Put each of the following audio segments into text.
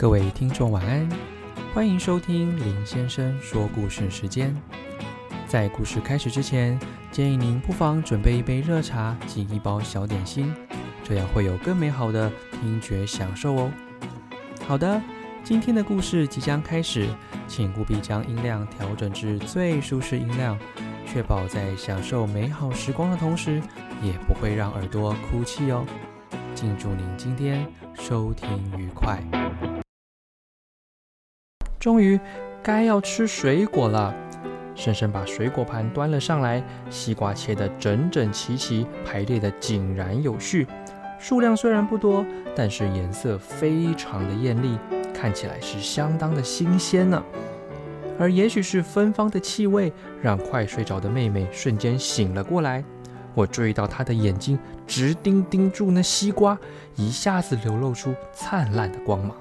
各位听众晚安，欢迎收听林先生说故事时间。在故事开始之前，建议您不妨准备一杯热茶及一包小点心，这样会有更美好的听觉享受哦。好的，今天的故事即将开始，请务必将音量调整至最舒适音量，确保在享受美好时光的同时，也不会让耳朵哭泣哦。敬祝您今天收听愉快。终于该要吃水果了，婶婶把水果盘端了上来，西瓜切得整整齐齐，排列得井然有序。数量虽然不多，但是颜色非常的艳丽，看起来是相当的新鲜呢。而也许是芬芳的气味，让快睡着的妹妹瞬间醒了过来。我注意到她的眼睛直盯盯住那西瓜，一下子流露出灿烂的光芒。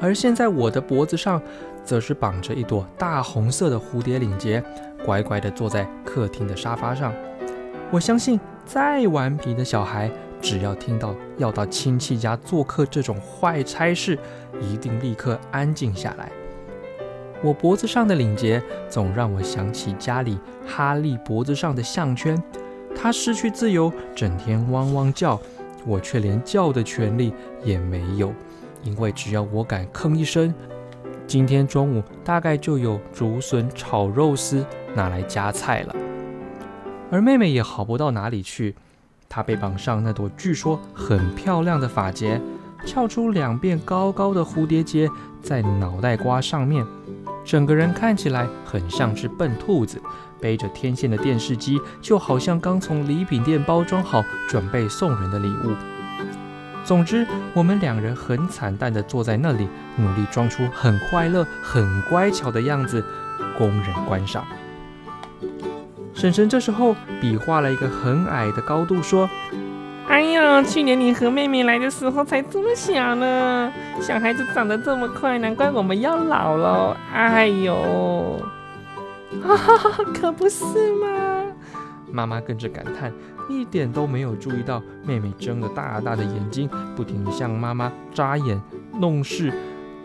而现在我的脖子上，则是绑着一朵大红色的蝴蝶领结，乖乖地坐在客厅的沙发上。我相信，再顽皮的小孩，只要听到要到亲戚家做客这种坏差事，一定立刻安静下来。我脖子上的领结，总让我想起家里哈利脖子上的项圈。他失去自由，整天汪汪叫，我却连叫的权利也没有。因为只要我敢吭一声，今天中午大概就有竹笋炒肉丝拿来夹菜了。而妹妹也好不到哪里去，她被绑上那朵据说很漂亮的发结，翘出两边高高的蝴蝶结在脑袋瓜上面，整个人看起来很像只笨兔子，背着天线的电视机，就好像刚从礼品店包装好准备送人的礼物。总之，我们两人很惨淡地坐在那里，努力装出很快乐、很乖巧的样子，供人观赏。婶婶这时候比划了一个很矮的高度，说：“哎呀，去年你和妹妹来的时候才这么小呢，小孩子长得这么快，难怪我们要老了。哎呦，哈哈哈，可不是吗？”妈妈跟着感叹。一点都没有注意到妹妹睁着大大的眼睛，不停向妈妈眨眼弄事，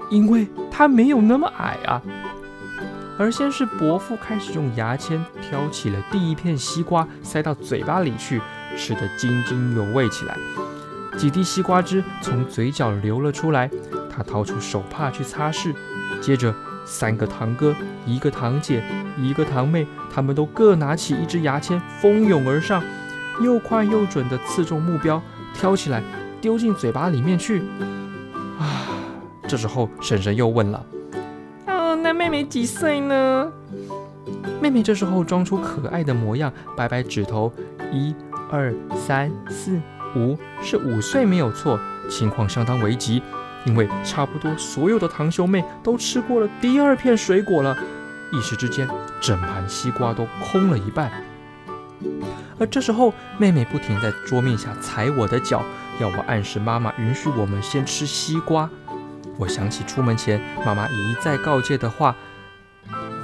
因为她没有那么矮啊。而先是伯父开始用牙签挑起了第一片西瓜，塞到嘴巴里去，吃得津津有味起来。几滴西瓜汁从嘴角流了出来，他掏出手帕去擦拭。接着，三个堂哥、一个堂姐、一个堂妹，他们都各拿起一支牙签，蜂拥而上。又快又准地刺中目标，挑起来丢进嘴巴里面去。啊！这时候婶婶又问了：“哦，那妹妹几岁呢？”妹妹这时候装出可爱的模样，摆摆指头：“一、二、三、四、五，是五岁没有错。”情况相当危急，因为差不多所有的堂兄妹都吃过了第二片水果了。一时之间，整盘西瓜都空了一半。而这时候，妹妹不停在桌面下踩我的脚，要我暗示妈妈允许我们先吃西瓜。我想起出门前妈妈一再告诫的话：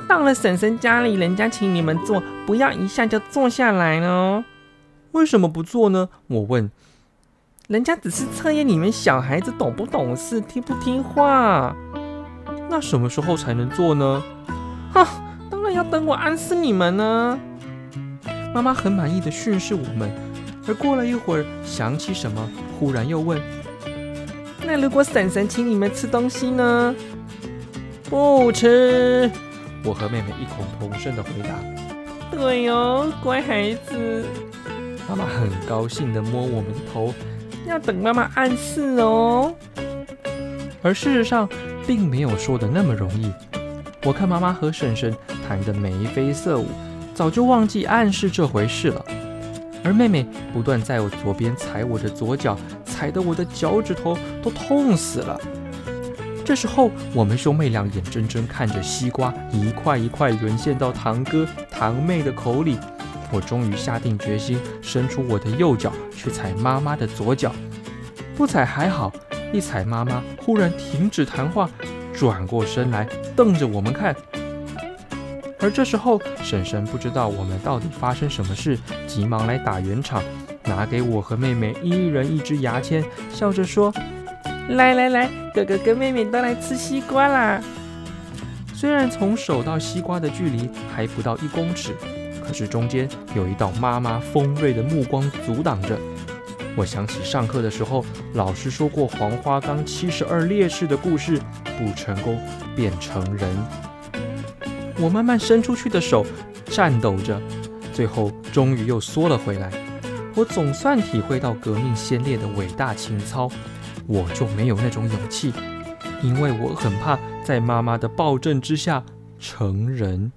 到了婶婶家里，人家请你们坐，不要一下就坐下来哦。为什么不坐呢？我问。人家只是测验你们小孩子懂不懂事，听不听话。那什么时候才能做呢？哈，当然要等我暗示你们呢。妈妈很满意的训斥我们，而过了一会儿，想起什么，忽然又问：“那如果婶婶请你们吃东西呢？”“不吃。”我和妹妹异口同声的回答。“对哦，乖孩子。”妈妈很高兴的摸我们的头，要等妈妈暗示哦。而事实上，并没有说的那么容易。我看妈妈和婶婶谈得眉飞色舞。早就忘记暗示这回事了，而妹妹不断在我左边踩我的左脚，踩得我的脚趾头都痛死了。这时候，我们兄妹俩眼睁睁看着西瓜一块一块沦陷到堂哥堂妹的口里。我终于下定决心，伸出我的右脚去踩妈妈的左脚。不踩还好，一踩妈妈忽然停止谈话，转过身来瞪着我们看。而这时候，婶婶不知道我们到底发生什么事，急忙来打圆场，拿给我和妹妹一人一支牙签，笑着说：“来来来，哥哥跟妹妹都来吃西瓜啦！虽然从手到西瓜的距离还不到一公尺，可是中间有一道妈妈锋锐的目光阻挡着。我想起上课的时候，老师说过黄花岗七十二烈士的故事，不成功变成人。我慢慢伸出去的手颤抖着，最后终于又缩了回来。我总算体会到革命先烈的伟大情操，我就没有那种勇气，因为我很怕在妈妈的暴政之下成人。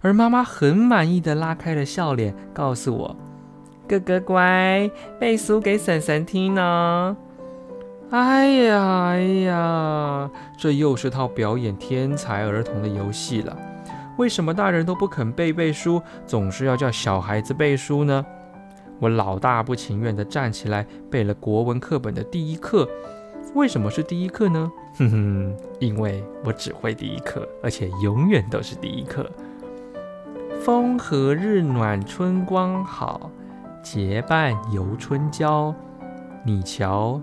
而妈妈很满意的拉开了笑脸，告诉我。哥哥乖，背书给婶婶听呢。哎呀哎呀，这又是套表演天才儿童的游戏了。为什么大人都不肯背背书，总是要叫小孩子背书呢？我老大不情愿地站起来背了国文课本的第一课。为什么是第一课呢？哼哼，因为我只会第一课，而且永远都是第一课。风和日暖春光好。结伴游春郊，你瞧，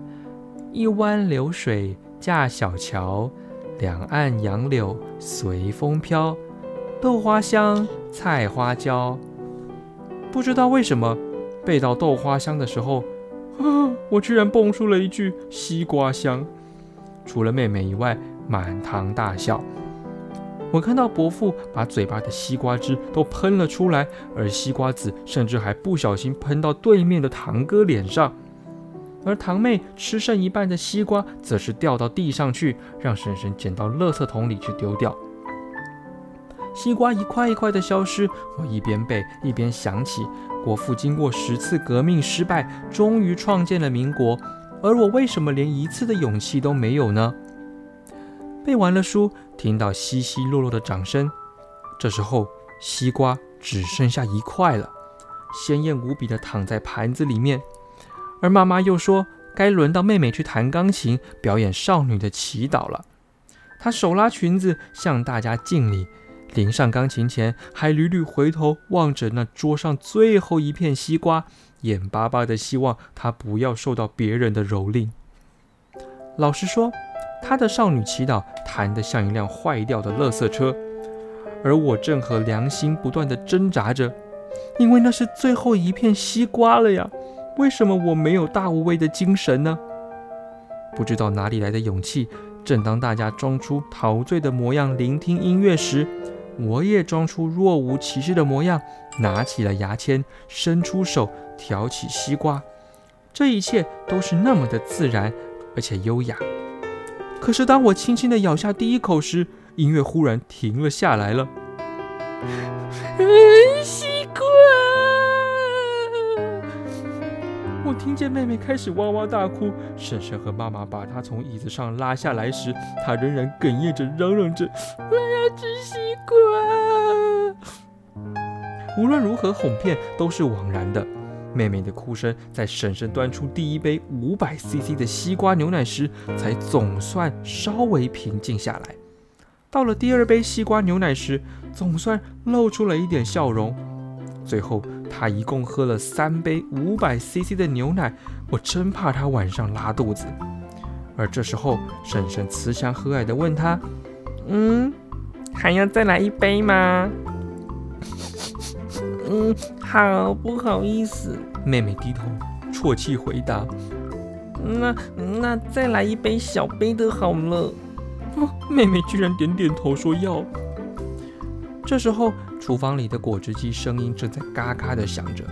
一湾流水架小桥，两岸杨柳随风飘，豆花香，菜花椒。不知道为什么，背到豆花香的时候，啊，我居然蹦出了一句西瓜香。除了妹妹以外，满堂大笑。我看到伯父把嘴巴的西瓜汁都喷了出来，而西瓜籽甚至还不小心喷到对面的堂哥脸上，而堂妹吃剩一半的西瓜则是掉到地上去，让婶婶捡到垃圾桶里去丢掉。西瓜一块一块的消失，我一边背一边想起，国父经过十次革命失败，终于创建了民国，而我为什么连一次的勇气都没有呢？背完了书，听到稀稀落落的掌声。这时候，西瓜只剩下一块了，鲜艳无比的躺在盘子里面。而妈妈又说，该轮到妹妹去弹钢琴，表演少女的祈祷了。她手拉裙子向大家敬礼，临上钢琴前还屡屡回头望着那桌上最后一片西瓜，眼巴巴的希望她不要受到别人的蹂躏。老实说。她的少女祈祷弹得像一辆坏掉的垃圾车，而我正和良心不断地挣扎着，因为那是最后一片西瓜了呀！为什么我没有大无畏的精神呢？不知道哪里来的勇气。正当大家装出陶醉的模样聆听音乐时，我也装出若无其事的模样，拿起了牙签，伸出手挑起西瓜。这一切都是那么的自然，而且优雅。可是，当我轻轻地咬下第一口时，音乐忽然停了下来了。我听见妹妹开始哇哇大哭，婶婶和妈妈把她从椅子上拉下来时，她仍然哽咽着嚷嚷着：“我要吃西瓜！”无论如何哄骗都是枉然的。妹妹的哭声在婶婶端出第一杯五百 CC 的西瓜牛奶时，才总算稍微平静下来。到了第二杯西瓜牛奶时，总算露出了一点笑容。最后，他一共喝了三杯五百 CC 的牛奶，我真怕他晚上拉肚子。而这时候，婶婶慈祥和蔼地问他：“嗯，还要再来一杯吗？” 嗯，好不好意思？妹妹低头啜泣回答：“那那再来一杯小杯的好了。”哦，妹妹居然点点头说要。这时候，厨房里的果汁机声音正在嘎嘎的响着，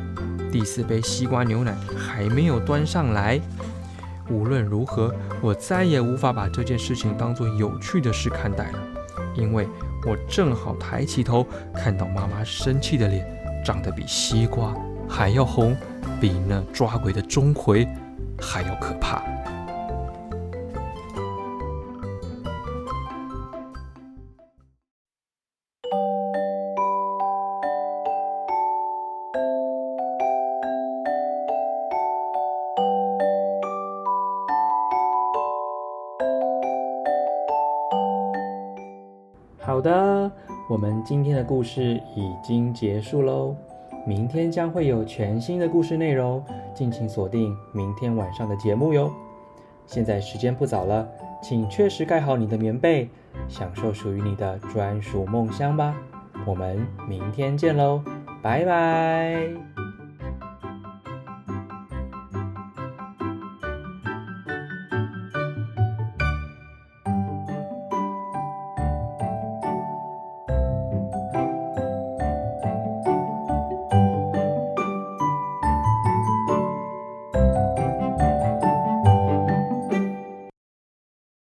第四杯西瓜牛奶还没有端上来。无论如何，我再也无法把这件事情当做有趣的事看待了，因为我正好抬起头，看到妈妈生气的脸。长得比西瓜还要红，比那抓鬼的钟馗还要可怕。好的我们今天的故事已经结束喽明天将会有全新的故事内容敬请锁定明天晚上的节目哟。现在时间不早了请确实盖好你的棉被享受属于你的专属梦乡吧。我们明天见喽拜拜。